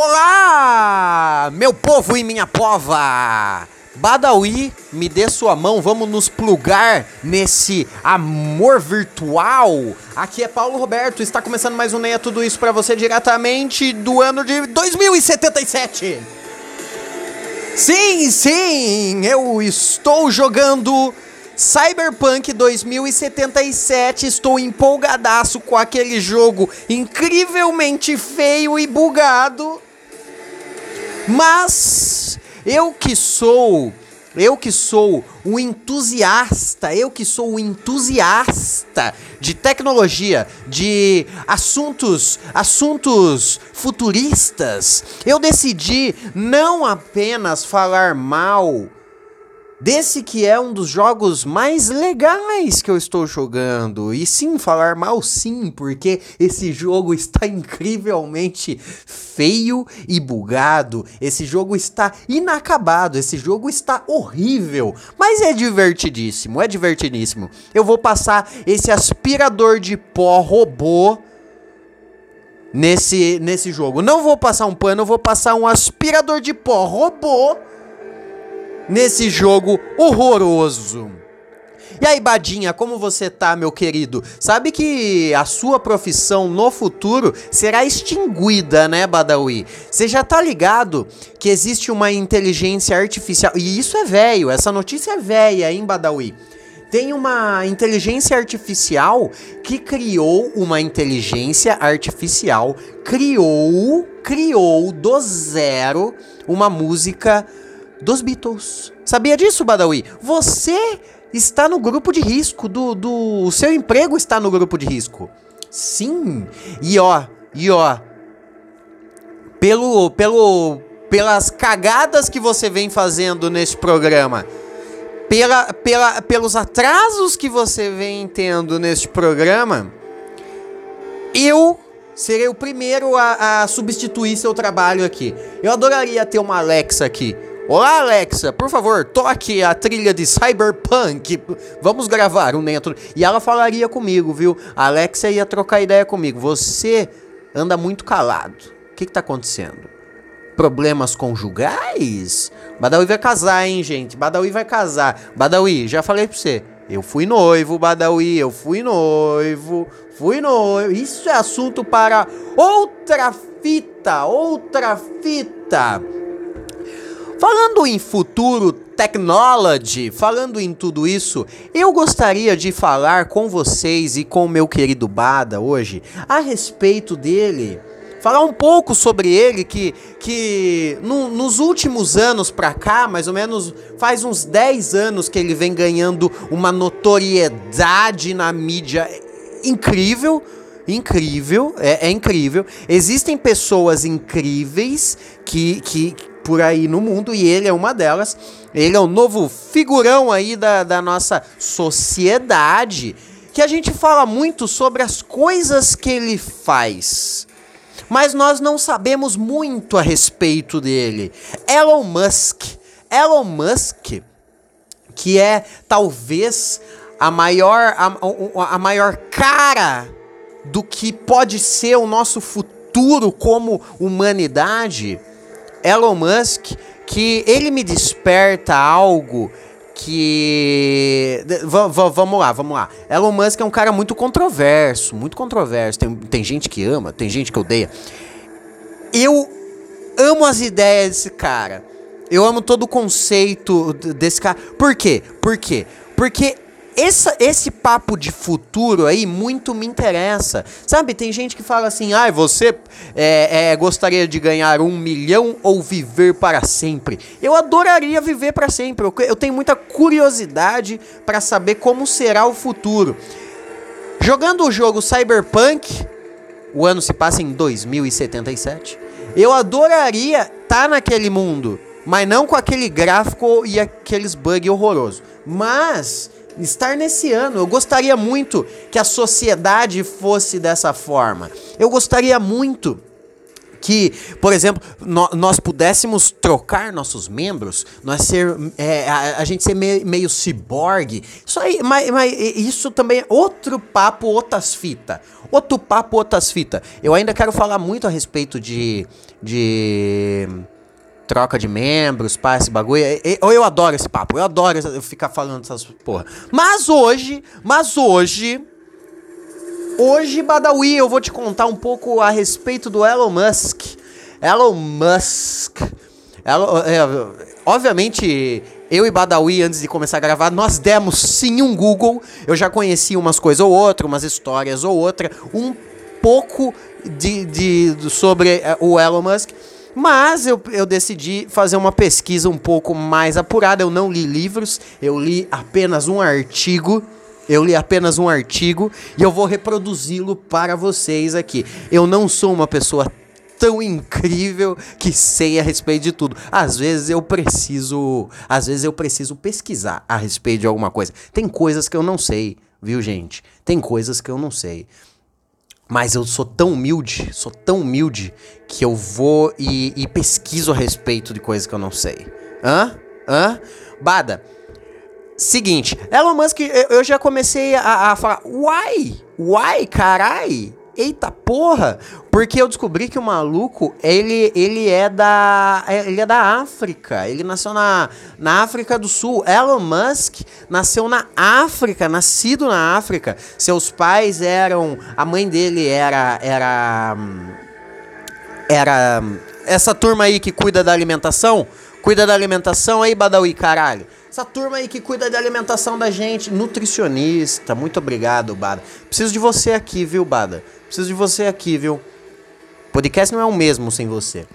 Olá, meu povo e minha pova! Badawi, me dê sua mão, vamos nos plugar nesse amor virtual. Aqui é Paulo Roberto, está começando mais um Neia Tudo Isso para você diretamente do ano de 2077. Sim, sim, eu estou jogando Cyberpunk 2077, estou empolgadaço com aquele jogo incrivelmente feio e bugado. Mas eu que sou, eu que sou um entusiasta, eu que sou um entusiasta de tecnologia, de assuntos, assuntos futuristas, eu decidi não apenas falar mal desse que é um dos jogos mais legais que eu estou jogando. E sim, falar mal sim, porque esse jogo está incrivelmente feio e bugado. Esse jogo está inacabado, esse jogo está horrível, mas é divertidíssimo, é divertidíssimo. Eu vou passar esse aspirador de pó robô nesse nesse jogo. Não vou passar um pano, eu vou passar um aspirador de pó robô nesse jogo horroroso. E aí, Badinha, como você tá, meu querido? Sabe que a sua profissão no futuro será extinguida, né, Badawi? Você já tá ligado que existe uma inteligência artificial. E isso é velho, essa notícia é velha, hein, Badawi? Tem uma inteligência artificial que criou uma inteligência artificial, criou, criou do zero uma música dos Beatles. Sabia disso, Badawi? Você está no grupo de risco do, do o seu emprego está no grupo de risco. Sim. E ó, e ó, pelo pelo pelas cagadas que você vem fazendo nesse programa, pela, pela, pelos atrasos que você vem tendo neste programa, eu serei o primeiro a, a substituir seu trabalho aqui. Eu adoraria ter uma Alexa aqui Olá, Alexa, por favor, toque a trilha de Cyberpunk. Vamos gravar um dentro. E ela falaria comigo, viu? A Alexa ia trocar ideia comigo. Você anda muito calado. O que, que tá acontecendo? Problemas conjugais? Badawi vai casar, hein, gente? Badawi vai casar. Badawi, já falei pra você. Eu fui noivo, Badawi, eu fui noivo, fui noivo. Isso é assunto para outra fita, outra fita. Falando em futuro technology, falando em tudo isso, eu gostaria de falar com vocês e com o meu querido Bada hoje a respeito dele. Falar um pouco sobre ele que, que no, nos últimos anos pra cá, mais ou menos faz uns 10 anos que ele vem ganhando uma notoriedade na mídia incrível incrível, é, é, incrível. Existem pessoas incríveis que, que, por aí no mundo e ele é uma delas. Ele é o novo figurão aí da, da nossa sociedade. Que a gente fala muito sobre as coisas que ele faz. Mas nós não sabemos muito a respeito dele. Elon Musk. Elon Musk, que é talvez a maior, a, a maior cara do que pode ser o nosso futuro como humanidade Elon Musk que ele me desperta algo que. V vamos lá, vamos lá. Elon Musk é um cara muito controverso, muito controverso. Tem, tem gente que ama, tem gente que odeia. Eu amo as ideias desse cara. Eu amo todo o conceito desse cara. Por quê? Por quê? Porque essa, esse papo de futuro aí muito me interessa. Sabe, tem gente que fala assim: ah, você é, é, gostaria de ganhar um milhão ou viver para sempre? Eu adoraria viver para sempre. Eu, eu tenho muita curiosidade para saber como será o futuro. Jogando o jogo Cyberpunk, o ano se passa em 2077. Eu adoraria estar tá naquele mundo, mas não com aquele gráfico e aqueles bugs horrorosos. Mas estar nesse ano. Eu gostaria muito que a sociedade fosse dessa forma. Eu gostaria muito que, por exemplo, no, nós pudéssemos trocar nossos membros, nós ser, é, a, a, gente ser meio, meio ciborgue. Isso aí, mas, mas, isso também é outro papo, outras fitas. Outro papo, outras fitas. Eu ainda quero falar muito a respeito de. de troca de membros, pá, esse bagulho. Eu, eu adoro esse papo, eu adoro ficar falando essas porra. Mas hoje, mas hoje, Hoje, Badawi, eu vou te contar um pouco a respeito do Elon Musk. Elon Musk. Elon, é, obviamente, eu e Badawi, antes de começar a gravar, nós demos sim um Google. Eu já conheci umas coisas ou outra, umas histórias ou outra, um pouco de, de, sobre é, o Elon Musk. Mas eu, eu decidi fazer uma pesquisa um pouco mais apurada. Eu não li livros, eu li apenas um artigo eu li apenas um artigo e eu vou reproduzi-lo para vocês aqui. Eu não sou uma pessoa tão incrível que sei a respeito de tudo. Às vezes eu preciso, às vezes eu preciso pesquisar a respeito de alguma coisa. Tem coisas que eu não sei, viu, gente? Tem coisas que eu não sei. Mas eu sou tão humilde, sou tão humilde que eu vou e, e pesquiso a respeito de coisas que eu não sei. Hã? Hã? Bada, Seguinte, Elon Musk, eu já comecei a, a falar, uai, uai, carai, eita porra, porque eu descobri que o maluco, ele, ele é da ele é da África, ele nasceu na, na África do Sul. Elon Musk nasceu na África, nascido na África. Seus pais eram, a mãe dele era era era essa turma aí que cuida da alimentação, cuida da alimentação aí, Badawi, caralho. Essa turma aí que cuida da alimentação da gente, nutricionista. Muito obrigado, Bada. Preciso de você aqui, viu, Bada? Preciso de você aqui, viu? Podcast não é o mesmo sem você.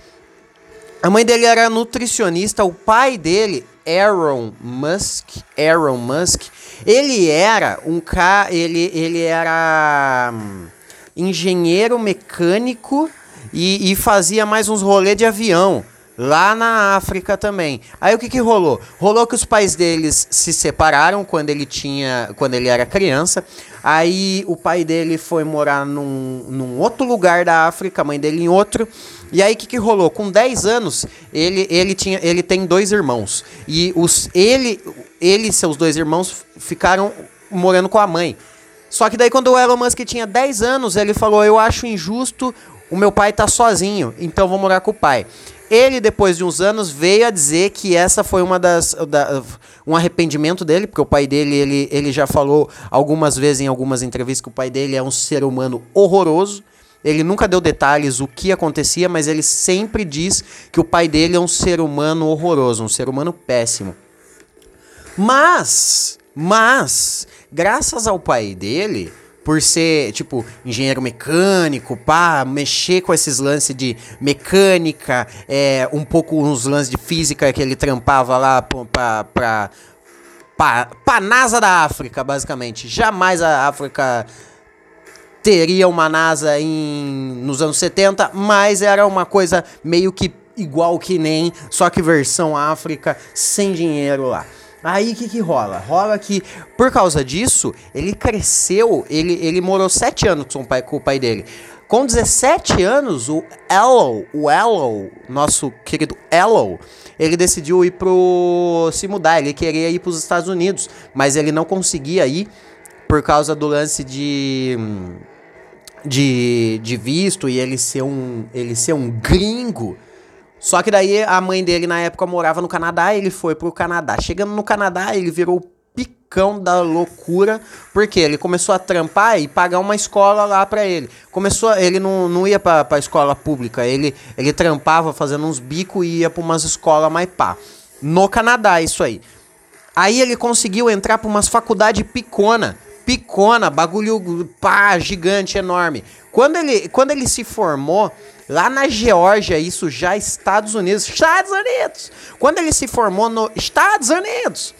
A mãe dele era nutricionista, o pai dele, Aaron Musk, Aaron Musk, ele era um cara, ele, ele era hum, engenheiro mecânico e, e fazia mais uns rolês de avião. Lá na África também. Aí o que, que rolou? Rolou que os pais deles se separaram quando ele tinha. quando ele era criança. Aí o pai dele foi morar num, num outro lugar da África, a mãe dele em outro. E aí o que, que rolou? Com 10 anos, ele, ele, tinha, ele tem dois irmãos. E os, ele, ele e seus dois irmãos ficaram morando com a mãe. Só que daí quando o Elon Musk tinha 10 anos, ele falou: Eu acho injusto o meu pai tá sozinho, então vou morar com o pai. Ele, depois de uns anos, veio a dizer que essa foi uma das. Da, um arrependimento dele, porque o pai dele, ele, ele já falou algumas vezes em algumas entrevistas que o pai dele é um ser humano horroroso. Ele nunca deu detalhes o que acontecia, mas ele sempre diz que o pai dele é um ser humano horroroso, um ser humano péssimo. Mas, mas, graças ao pai dele, por ser, tipo, engenheiro mecânico, pá, mexer com esses lances de mecânica, é, um pouco uns lances de física que ele trampava lá pra, pra, pra, pra NASA da África, basicamente. Jamais a África teria uma NASA em, nos anos 70, mas era uma coisa meio que igual que nem, só que versão África, sem dinheiro lá. Aí o que, que rola? Rola que, por causa disso, ele cresceu, ele, ele morou sete anos com o pai, com o pai dele. Com 17 anos, o Elo, o Elo, nosso querido Elo, ele decidiu ir pro. se mudar, ele queria ir para os Estados Unidos, mas ele não conseguia ir por causa do lance de. de, de visto e ele ser um. ele ser um gringo. Só que daí a mãe dele na época morava no Canadá, ele foi pro Canadá. Chegando no Canadá, ele virou picão da loucura, porque ele começou a trampar e pagar uma escola lá para ele. Começou, ele não, não ia pra, pra escola pública, ele, ele trampava fazendo uns bicos e ia pra umas escolas mais pá. No Canadá, isso aí. Aí ele conseguiu entrar pra umas faculdades picona. Picona, bagulho pá, gigante, enorme. Quando ele, quando ele se formou, Lá na Geórgia, isso já Estados Unidos. Estados Unidos! Quando ele se formou nos Estados Unidos,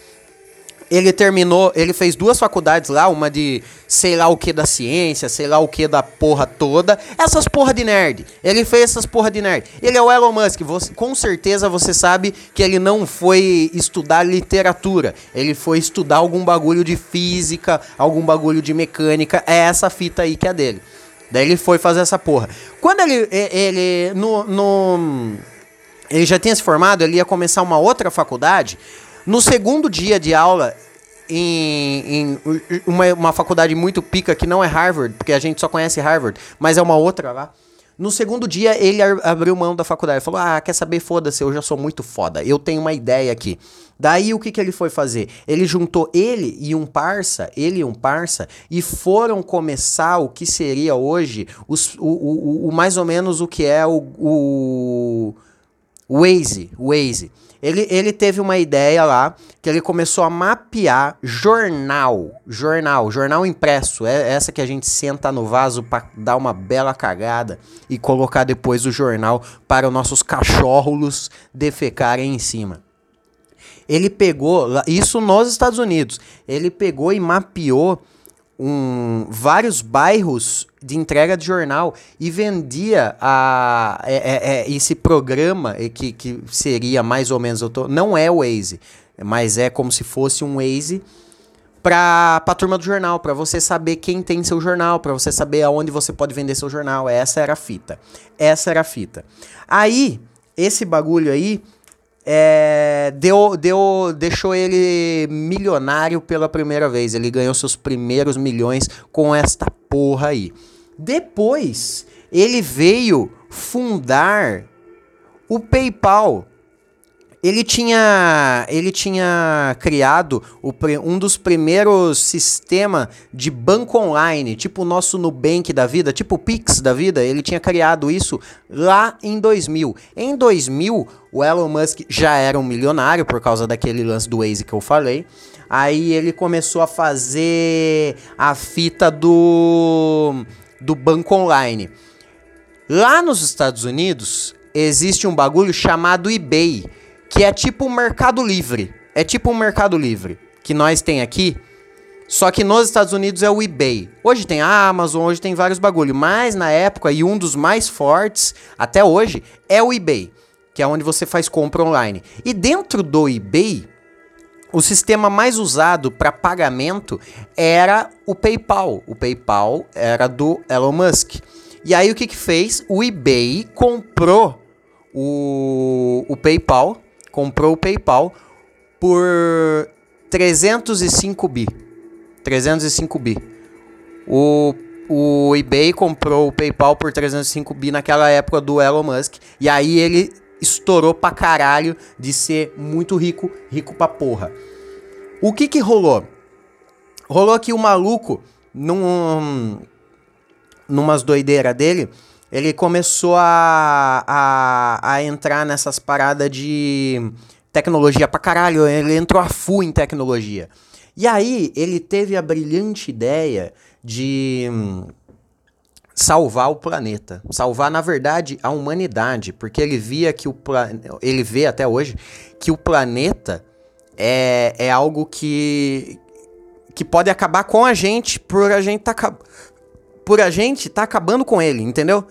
ele terminou, ele fez duas faculdades lá, uma de sei lá o que da ciência, sei lá o que da porra toda. Essas porra de nerd. Ele fez essas porra de nerd. Ele é o Elon Musk. Você, com certeza você sabe que ele não foi estudar literatura. Ele foi estudar algum bagulho de física, algum bagulho de mecânica. É essa fita aí que é dele. Daí ele foi fazer essa porra. Quando ele. Ele. No, no, ele já tinha se formado, ele ia começar uma outra faculdade. No segundo dia de aula, em, em uma, uma faculdade muito pica que não é Harvard, porque a gente só conhece Harvard, mas é uma outra lá. No segundo dia, ele abriu mão da faculdade. Falou: Ah, quer saber? Foda-se, eu já sou muito foda. Eu tenho uma ideia aqui. Daí o que, que ele foi fazer? Ele juntou ele e um parça, ele e um parça, e foram começar o que seria hoje os, o, o, o mais ou menos o que é o, o Waze. Waze. Ele, ele teve uma ideia lá que ele começou a mapear jornal, jornal, jornal impresso. É essa que a gente senta no vaso para dar uma bela cagada e colocar depois o jornal para os nossos cachorros defecarem em cima. Ele pegou, isso nos Estados Unidos, ele pegou e mapeou um, vários bairros de entrega de jornal e vendia a, é, é, é, esse programa que, que seria mais ou menos, eu tô, não é o Waze, mas é como se fosse um Waze para a turma do jornal, para você saber quem tem seu jornal, para você saber aonde você pode vender seu jornal. Essa era a fita. Essa era a fita. Aí, esse bagulho aí é, deu, deu, deixou ele milionário pela primeira vez. Ele ganhou seus primeiros milhões com esta porra aí. Depois, ele veio fundar o PayPal ele tinha, ele tinha criado o, um dos primeiros sistemas de banco online, tipo o nosso Nubank da vida, tipo o Pix da vida. Ele tinha criado isso lá em 2000. Em 2000, o Elon Musk já era um milionário por causa daquele lance do Waze que eu falei. Aí ele começou a fazer a fita do, do banco online. Lá nos Estados Unidos, existe um bagulho chamado eBay que é tipo um Mercado Livre. É tipo um Mercado Livre que nós tem aqui. Só que nos Estados Unidos é o eBay. Hoje tem a Amazon, hoje tem vários bagulho, mas na época e um dos mais fortes até hoje é o eBay, que é onde você faz compra online. E dentro do eBay, o sistema mais usado para pagamento era o PayPal. O PayPal era do Elon Musk. E aí o que que fez? O eBay comprou o, o PayPal comprou o PayPal por 305 bi. 305 bi. O, o eBay comprou o PayPal por 305 bi naquela época do Elon Musk. E aí ele estourou pra caralho de ser muito rico, rico pra porra. O que que rolou? Rolou que o maluco, num, numas doideiras dele, ele começou a, a, a entrar nessas paradas de tecnologia pra caralho. Ele entrou a full em tecnologia. E aí ele teve a brilhante ideia de hum, salvar o planeta, salvar na verdade a humanidade, porque ele via que o ele vê até hoje que o planeta é, é algo que que pode acabar com a gente por a gente tá por a gente tá acabando com ele, entendeu?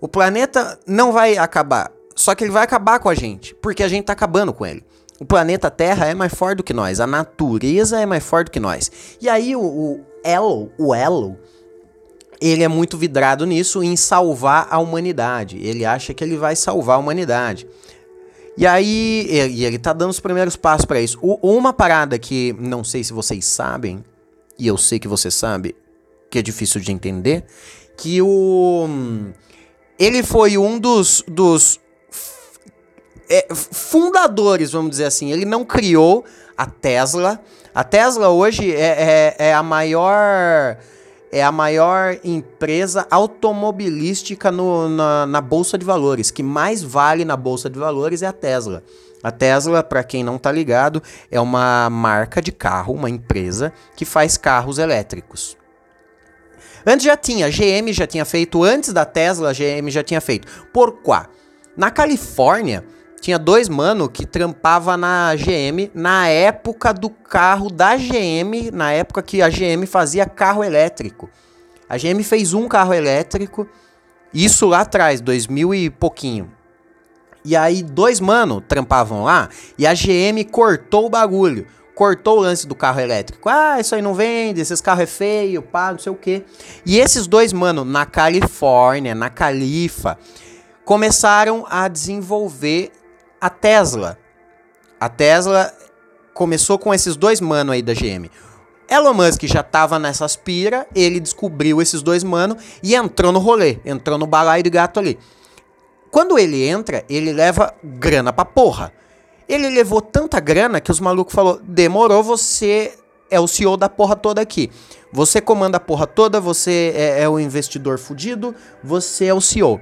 O planeta não vai acabar, só que ele vai acabar com a gente, porque a gente tá acabando com ele. O planeta Terra é mais forte do que nós, a natureza é mais forte do que nós. E aí o, o Elo, o Elo, ele é muito vidrado nisso, em salvar a humanidade. Ele acha que ele vai salvar a humanidade. E aí, e ele tá dando os primeiros passos para isso. O, uma parada que não sei se vocês sabem, e eu sei que você sabe, que é difícil de entender, que o ele foi um dos, dos é, fundadores, vamos dizer assim. Ele não criou a Tesla. A Tesla hoje é, é, é a maior é a maior empresa automobilística no, na, na, Bolsa de Valores. Que mais vale na Bolsa de Valores é a Tesla. A Tesla, para quem não tá ligado, é uma marca de carro, uma empresa que faz carros elétricos. Antes já tinha, a GM já tinha feito, antes da Tesla, a GM já tinha feito. Por quá? Na Califórnia, tinha dois mano que trampava na GM na época do carro da GM, na época que a GM fazia carro elétrico. A GM fez um carro elétrico, isso lá atrás, 2000 e pouquinho. E aí dois mano trampavam lá e a GM cortou o bagulho cortou o lance do carro elétrico. Ah, isso aí não vende, esses carros é feio, pá, não sei o quê. E esses dois, mano, na Califórnia, na Califa, começaram a desenvolver a Tesla. A Tesla começou com esses dois mano aí da GM. Elon Musk já tava nessa aspira, ele descobriu esses dois mano e entrou no rolê, entrou no balaio de gato ali. Quando ele entra, ele leva grana pra porra. Ele levou tanta grana que os malucos falou: "Demorou, você é o CEO da porra toda aqui. Você comanda a porra toda, você é, é o investidor fudido, você é o CEO."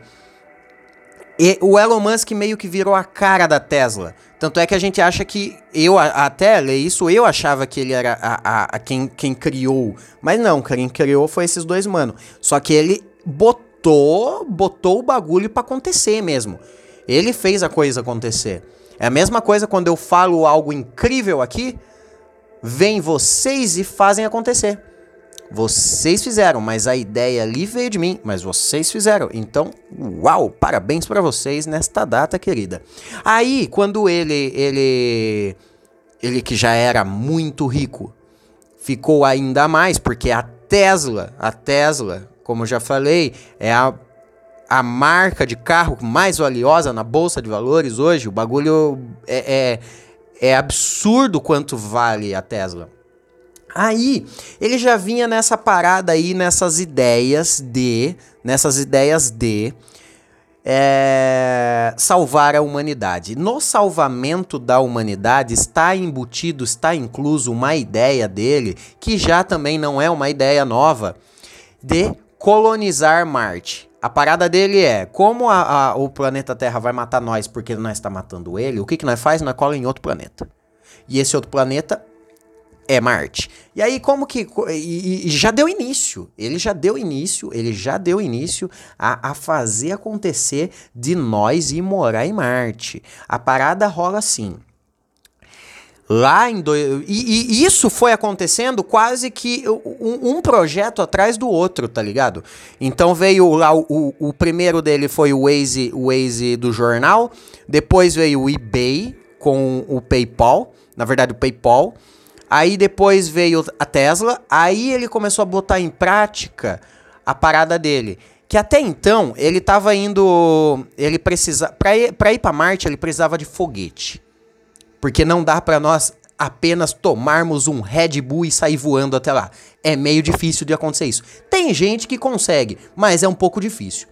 E o Elon Musk meio que virou a cara da Tesla. Tanto é que a gente acha que. Eu até ler isso, eu achava que ele era a, a, a, quem, quem criou. Mas não, quem criou foi esses dois mano. Só que ele botou, botou o bagulho para acontecer mesmo. Ele fez a coisa acontecer. É a mesma coisa quando eu falo algo incrível aqui, vem vocês e fazem acontecer. Vocês fizeram, mas a ideia ali veio de mim, mas vocês fizeram. Então, uau, parabéns para vocês nesta data querida. Aí, quando ele ele ele que já era muito rico, ficou ainda mais porque a Tesla, a Tesla, como já falei, é a a marca de carro mais valiosa na bolsa de valores hoje. O bagulho é, é, é absurdo quanto vale a Tesla. Aí, ele já vinha nessa parada aí, nessas ideias de, nessas ideias de é, salvar a humanidade. No salvamento da humanidade está embutido, está incluso uma ideia dele, que já também não é uma ideia nova, de colonizar Marte. A parada dele é, como a, a, o planeta Terra vai matar nós porque nós está matando ele, o que, que nós faz? Nós cola em outro planeta. E esse outro planeta é Marte. E aí, como que. E, e, já deu início. Ele já deu início, ele já deu início a, a fazer acontecer de nós ir morar em Marte. A parada rola assim. Lá em. Do... E, e, isso foi acontecendo quase que um, um, projeto atrás do outro, tá ligado? Então veio lá o, o, o primeiro dele foi o Waze, o Waze do jornal. Depois veio o eBay com o PayPal. Na verdade, o PayPal. Aí depois veio a Tesla, aí ele começou a botar em prática a parada dele. Que até então ele estava indo. Ele precisa. Para ir para Marte, ele precisava de foguete. Porque não dá para nós apenas tomarmos um Red Bull e sair voando até lá. É meio difícil de acontecer isso. Tem gente que consegue, mas é um pouco difícil.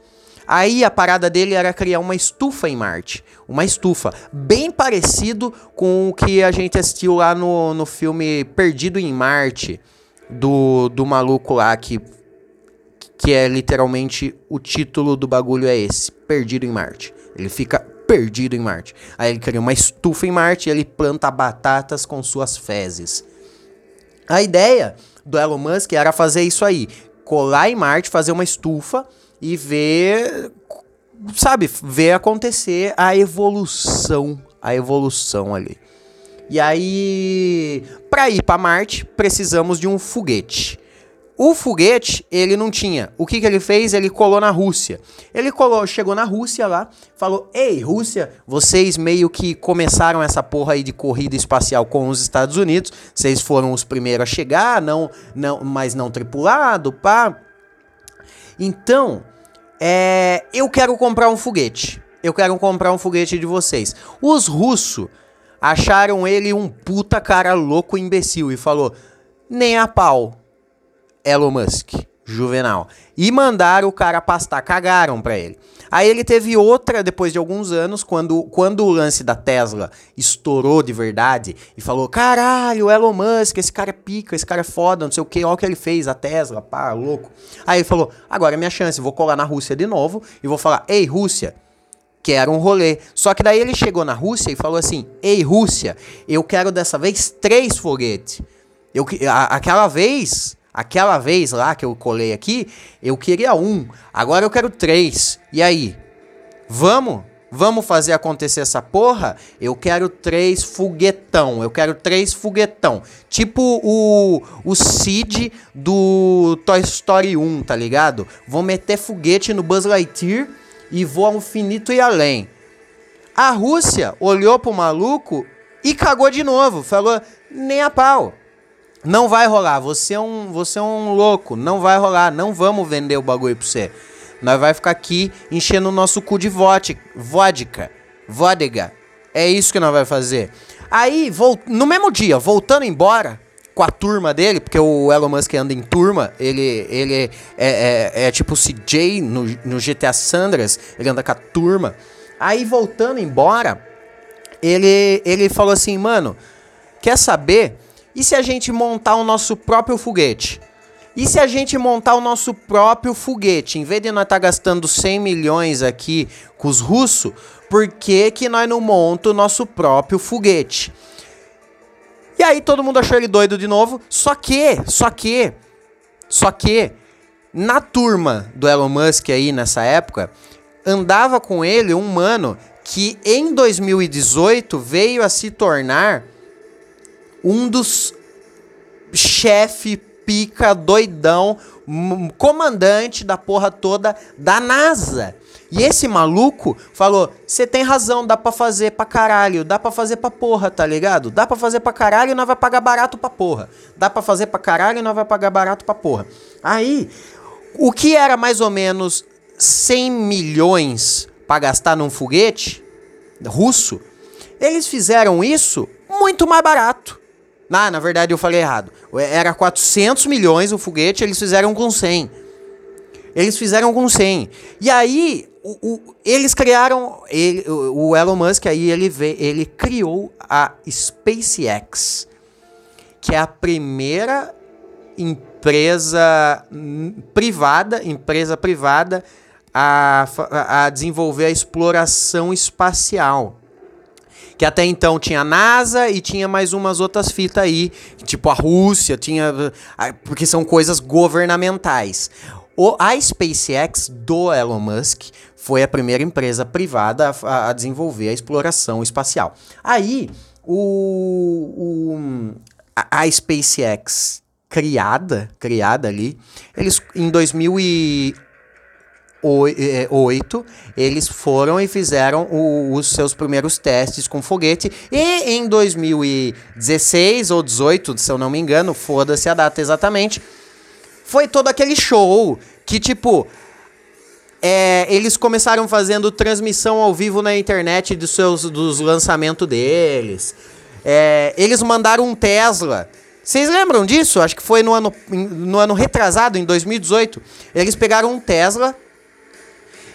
Aí a parada dele era criar uma estufa em Marte. Uma estufa. Bem parecido com o que a gente assistiu lá no, no filme Perdido em Marte. Do, do maluco lá que. Que é literalmente o título do bagulho é esse: Perdido em Marte. Ele fica perdido em Marte. Aí ele cria uma estufa em Marte e ele planta batatas com suas fezes. A ideia do Elon Musk era fazer isso aí: colar em Marte, fazer uma estufa e ver, sabe, ver acontecer a evolução, a evolução ali. E aí, para ir para Marte, precisamos de um foguete. O foguete, ele não tinha. O que, que ele fez? Ele colou na Rússia. Ele colou, chegou na Rússia lá, falou: Ei, Rússia, vocês meio que começaram essa porra aí de corrida espacial com os Estados Unidos. Vocês foram os primeiros a chegar, não, não, mas não tripulado, pá. Então, é, eu quero comprar um foguete. Eu quero comprar um foguete de vocês. Os russos acharam ele um puta cara louco imbecil e falou: nem a pau. Elon Musk, Juvenal. E mandaram o cara pastar, cagaram pra ele. Aí ele teve outra depois de alguns anos, quando, quando o lance da Tesla estourou de verdade e falou: caralho, Elon Musk, esse cara é pica, esse cara é foda, não sei o que, olha o que ele fez, a Tesla, pá, louco. Aí ele falou: agora é minha chance, vou colar na Rússia de novo e vou falar: ei, Rússia, quero um rolê. Só que daí ele chegou na Rússia e falou assim: Ei, Rússia, eu quero dessa vez três foguetes. Eu, a, aquela vez Aquela vez lá que eu colei aqui, eu queria um. Agora eu quero três. E aí? Vamos? Vamos fazer acontecer essa porra? Eu quero três foguetão. Eu quero três foguetão. Tipo o, o Cid do Toy Story 1, tá ligado? Vou meter foguete no Buzz Lightyear e vou ao infinito e além. A Rússia olhou pro maluco e cagou de novo. Falou: Nem a pau. Não vai rolar. Você é um, você é um louco. Não vai rolar. Não vamos vender o bagulho pra você. Nós vai ficar aqui enchendo o nosso cu de vodka. Vodka. Vodega. É isso que nós vai fazer. Aí, no mesmo dia, voltando embora com a turma dele, porque o Elon Musk anda em turma, ele, ele é, é, é, é tipo o CJ no, no GTA Sandras, ele anda com a turma. Aí, voltando embora, ele, ele falou assim, mano, quer saber? E se a gente montar o nosso próprio foguete? E se a gente montar o nosso próprio foguete? Em vez de nós estar tá gastando 100 milhões aqui com os russos, por que, que nós não montamos o nosso próprio foguete? E aí todo mundo achou ele doido de novo. Só que, só que, só que, na turma do Elon Musk aí nessa época, andava com ele um mano que em 2018 veio a se tornar um dos chefe pica doidão, comandante da porra toda da NASA. E esse maluco falou: você tem razão, dá pra fazer pra caralho, dá pra fazer pra porra, tá ligado? Dá pra fazer pra caralho e nós vai pagar barato pra porra. Dá pra fazer pra caralho e nós vai pagar barato pra porra. Aí, o que era mais ou menos 100 milhões para gastar num foguete russo, eles fizeram isso muito mais barato. Ah, na verdade eu falei errado. Era 400 milhões o foguete, eles fizeram com 100. Eles fizeram com 100. E aí, o, o, eles criaram. Ele, o, Elon Musk aí, ele, vê, ele criou a SpaceX, que é a primeira empresa privada, empresa privada a, a desenvolver a exploração espacial. Que até então tinha a NASA e tinha mais umas outras fitas aí, tipo a Rússia, tinha. Porque são coisas governamentais. O, a SpaceX do Elon Musk foi a primeira empresa privada a, a desenvolver a exploração espacial. Aí, o, o a, a, SpaceX criada, criada ali, eles em 2008 eles foram e fizeram o, os seus primeiros testes com foguete. E em 2016 ou 18, se eu não me engano, foda-se a data exatamente, foi todo aquele show que, tipo, é, eles começaram fazendo transmissão ao vivo na internet dos seus dos lançamentos deles. É, eles mandaram um Tesla. Vocês lembram disso? Acho que foi no ano, no ano retrasado, em 2018. Eles pegaram um Tesla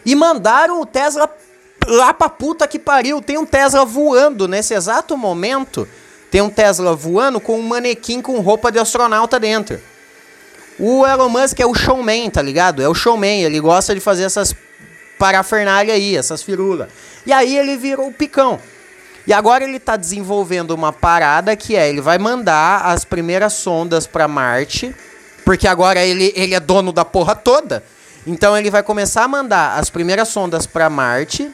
e mandaram o Tesla lá pra puta que pariu. Tem um Tesla voando nesse exato momento. Tem um Tesla voando com um manequim com roupa de astronauta dentro. O Elon Musk é o showman, tá ligado? É o showman, ele gosta de fazer essas parafernália aí, essas firulas. E aí ele virou o picão. E agora ele tá desenvolvendo uma parada que é, ele vai mandar as primeiras sondas para Marte, porque agora ele, ele é dono da porra toda. Então ele vai começar a mandar as primeiras sondas para Marte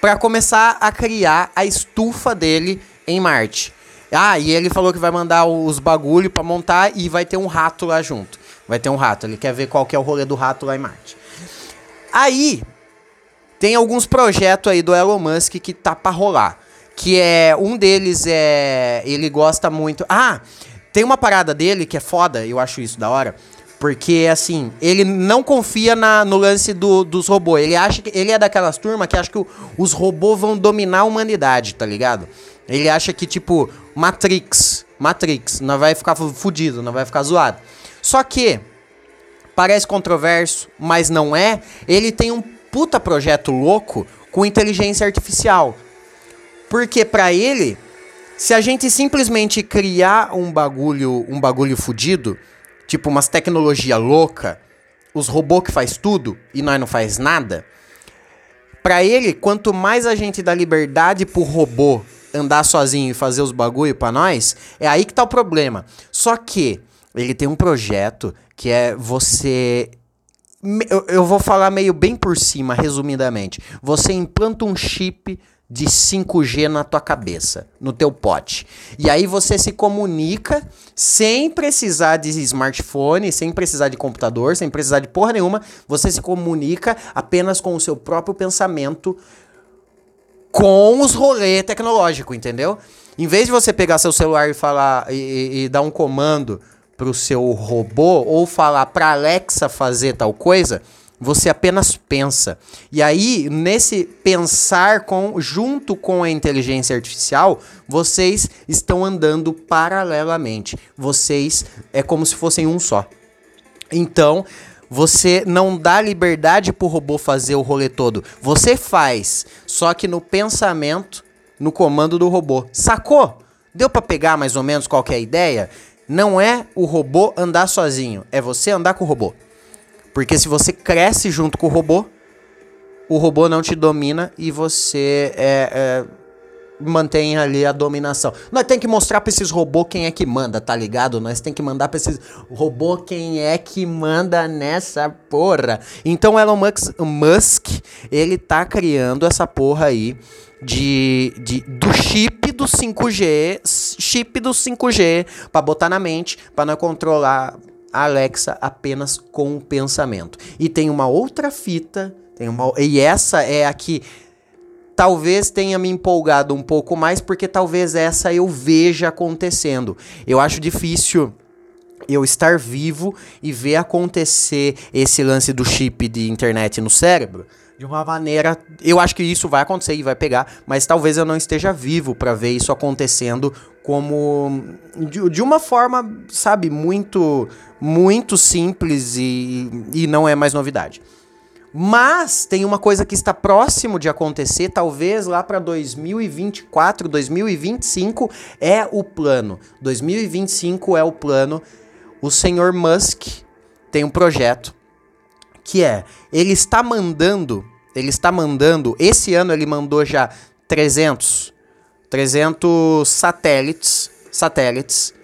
para começar a criar a estufa dele em Marte. Ah, e ele falou que vai mandar os bagulho para montar e vai ter um rato lá junto. Vai ter um rato. Ele quer ver qual que é o rolê do rato lá em Marte. Aí, tem alguns projetos aí do Elon Musk que tá pra rolar. Que é. Um deles é. Ele gosta muito. Ah! Tem uma parada dele que é foda, eu acho isso da hora. Porque, assim, ele não confia na, no lance do, dos robôs. Ele acha que. Ele é daquelas turmas que acha que o, os robôs vão dominar a humanidade, tá ligado? Ele acha que, tipo, Matrix, Matrix, não vai ficar fudido, não vai ficar zoado. Só que, parece controverso, mas não é. Ele tem um puta projeto louco com inteligência artificial. Porque para ele, se a gente simplesmente criar um bagulho, um bagulho fudido, tipo umas tecnologia louca, os robôs que faz tudo e nós não faz nada, para ele, quanto mais a gente dá liberdade pro robô andar sozinho e fazer os bagulho para nós, é aí que tá o problema. Só que ele tem um projeto que é você eu, eu vou falar meio bem por cima, resumidamente. Você implanta um chip de 5G na tua cabeça, no teu pote. E aí você se comunica sem precisar de smartphone, sem precisar de computador, sem precisar de porra nenhuma. Você se comunica apenas com o seu próprio pensamento com os rolês tecnológicos, entendeu? Em vez de você pegar seu celular e falar e, e, e dar um comando pro seu robô ou falar para Alexa fazer tal coisa, você apenas pensa. E aí, nesse pensar com, junto com a inteligência artificial, vocês estão andando paralelamente. Vocês é como se fossem um só. Então, você não dá liberdade pro robô fazer o rolê todo. Você faz, só que no pensamento, no comando do robô. Sacou? Deu para pegar mais ou menos qual é ideia? Não é o robô andar sozinho, é você andar com o robô. Porque se você cresce junto com o robô, o robô não te domina e você é, é, mantém ali a dominação. Nós tem que mostrar para esses robôs quem é que manda, tá ligado? Nós tem que mandar para esses robôs quem é que manda nessa porra. Então Elon Musk, Musk, ele tá criando essa porra aí de, de do chip do 5G, chip do 5G para botar na mente, para não controlar Alexa apenas com o pensamento. E tem uma outra fita, tem uma, e essa é a que talvez tenha me empolgado um pouco mais, porque talvez essa eu veja acontecendo. Eu acho difícil eu estar vivo e ver acontecer esse lance do chip de internet no cérebro de uma maneira. Eu acho que isso vai acontecer e vai pegar, mas talvez eu não esteja vivo para ver isso acontecendo como de, de, uma forma, sabe, muito muito simples e, e não é mais novidade. Mas tem uma coisa que está próximo de acontecer, talvez lá para 2024, 2025 é o plano. 2025 é o plano. O senhor Musk tem um projeto que é, ele está mandando, ele está mandando, esse ano ele mandou já 300, 300 satélites, satélites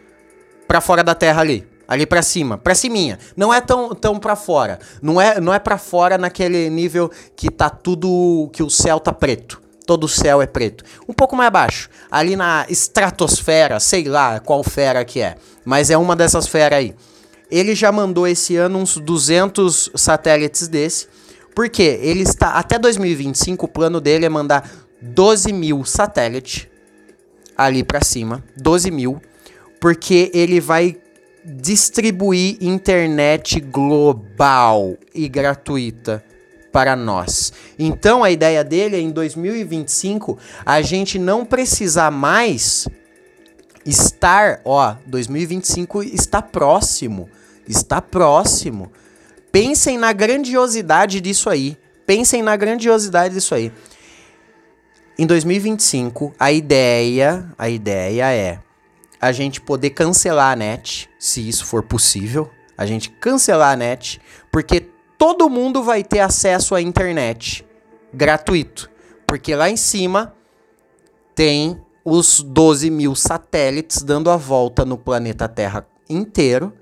para fora da Terra ali, ali para cima, para ciminha. Não é tão tão para fora, não é não é para fora naquele nível que tá tudo que o céu tá preto. Todo o céu é preto. Um pouco mais abaixo, ali na estratosfera, sei lá qual fera que é, mas é uma dessas feras aí. Ele já mandou esse ano uns 200 satélites desse. Porque ele está até 2025 o plano dele é mandar 12 mil satélites ali para cima, 12 mil, porque ele vai distribuir internet global e gratuita para nós. Então a ideia dele é em 2025 a gente não precisar mais estar, ó, 2025 está próximo, está próximo. Pensem na grandiosidade disso aí. Pensem na grandiosidade disso aí. Em 2025, a ideia, a ideia é a gente poder cancelar a net, se isso for possível, a gente cancelar a net, porque todo mundo vai ter acesso à internet gratuito, porque lá em cima tem os 12 mil satélites dando a volta no planeta Terra inteiro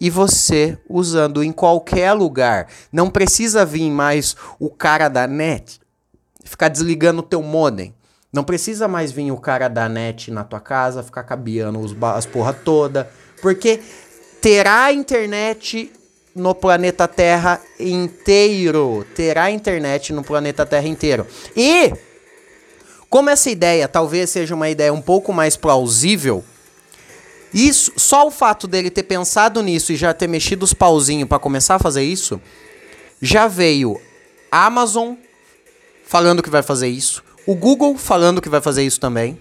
e você usando em qualquer lugar. Não precisa vir mais o cara da net ficar desligando o teu modem. Não precisa mais vir o cara da net na tua casa ficar cabeando os, as porra toda, porque terá internet no planeta Terra inteiro, terá internet no planeta Terra inteiro. E como essa ideia talvez seja uma ideia um pouco mais plausível, isso, só o fato dele ter pensado nisso e já ter mexido os pauzinhos para começar a fazer isso, já veio Amazon falando que vai fazer isso, o Google falando que vai fazer isso também.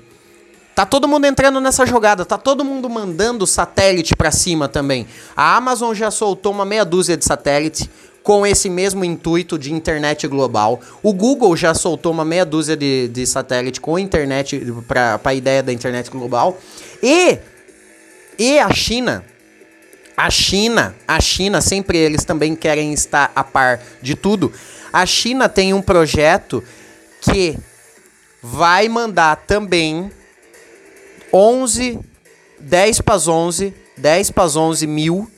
Tá todo mundo entrando nessa jogada, tá todo mundo mandando satélite para cima também. A Amazon já soltou uma meia dúzia de satélite com esse mesmo intuito de internet global. O Google já soltou uma meia dúzia de, de satélite com internet para a ideia da internet global. E, e a China, a China, a China, sempre eles também querem estar a par de tudo. A China tem um projeto que vai mandar também 11, 10 para 11, 10 para 11 mil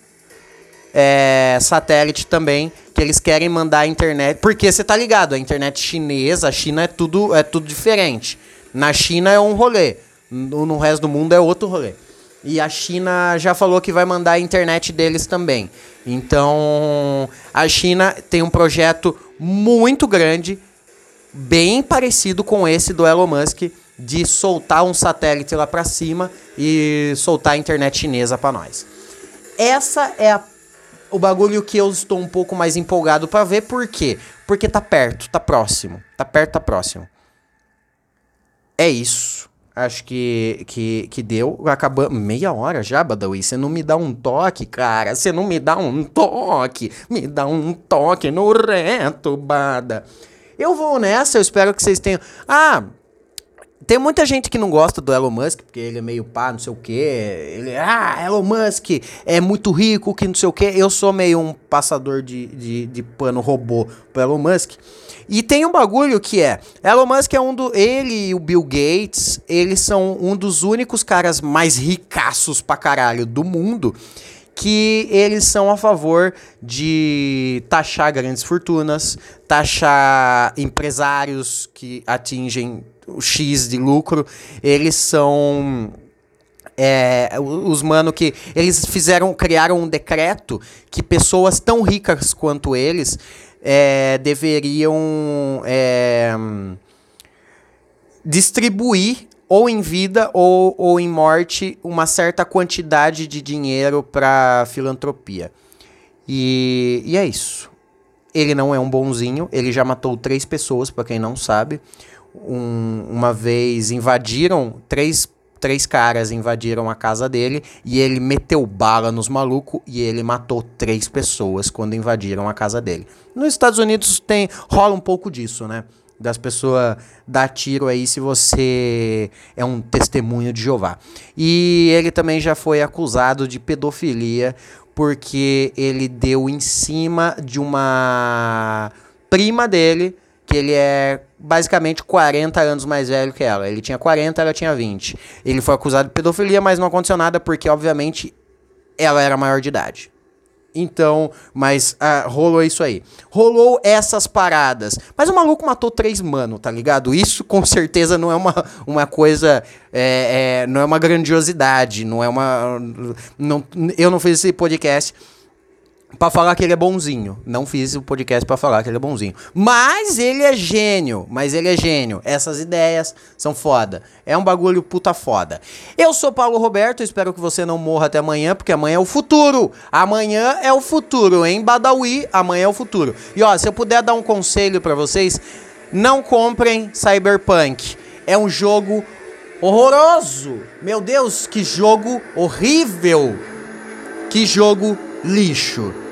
é, satélite também que eles querem mandar a internet. Porque você tá ligado, a internet chinesa, a China é tudo, é tudo diferente. Na China é um rolê, no, no resto do mundo é outro rolê. E a China já falou que vai mandar a internet deles também. Então, a China tem um projeto muito grande, bem parecido com esse do Elon Musk, de soltar um satélite lá para cima e soltar a internet chinesa para nós. Essa é a, o bagulho que eu estou um pouco mais empolgado para ver, por quê? Porque tá perto, tá próximo. Tá perto, tá próximo. É isso. Acho que, que, que deu. Acabamos. Meia hora já, Badawi. Você não me dá um toque, cara. Você não me dá um toque. Me dá um toque no reto, Bada. Eu vou nessa, eu espero que vocês tenham. Ah, tem muita gente que não gosta do Elon Musk, porque ele é meio pá, não sei o quê. Ele, ah, Elon Musk é muito rico, que não sei o quê. Eu sou meio um passador de, de, de pano robô pro Elon Musk. E tem um bagulho que é, Elon Musk é um do, ele e o Bill Gates, eles são um dos únicos caras mais ricaços pra caralho do mundo que eles são a favor de taxar grandes fortunas, taxar empresários que atingem o X de lucro, eles são é, os mano que eles fizeram, criaram um decreto que pessoas tão ricas quanto eles é, deveriam é, distribuir ou em vida ou, ou em morte uma certa quantidade de dinheiro para filantropia. E, e é isso. Ele não é um bonzinho, ele já matou três pessoas, para quem não sabe. Um, uma vez invadiram três três caras invadiram a casa dele e ele meteu bala nos malucos e ele matou três pessoas quando invadiram a casa dele. Nos Estados Unidos tem rola um pouco disso, né? Das pessoas dar tiro aí se você é um testemunho de Jeová. E ele também já foi acusado de pedofilia porque ele deu em cima de uma prima dele que ele é basicamente 40 anos mais velho que ela. Ele tinha 40, ela tinha 20. Ele foi acusado de pedofilia, mas não aconteceu nada porque, obviamente, ela era maior de idade. Então, mas ah, rolou isso aí. Rolou essas paradas. Mas o maluco matou três mano, tá ligado? Isso com certeza não é uma, uma coisa. É, é, não é uma grandiosidade. Não é uma. Não, eu não fiz esse podcast para falar que ele é bonzinho. Não fiz o podcast para falar que ele é bonzinho. Mas ele é gênio. Mas ele é gênio. Essas ideias são foda. É um bagulho puta foda. Eu sou Paulo Roberto. Espero que você não morra até amanhã, porque amanhã é o futuro. Amanhã é o futuro, hein? Badawi, amanhã é o futuro. E ó, se eu puder dar um conselho para vocês, não comprem Cyberpunk. É um jogo horroroso. Meu Deus, que jogo horrível. Que jogo lixo.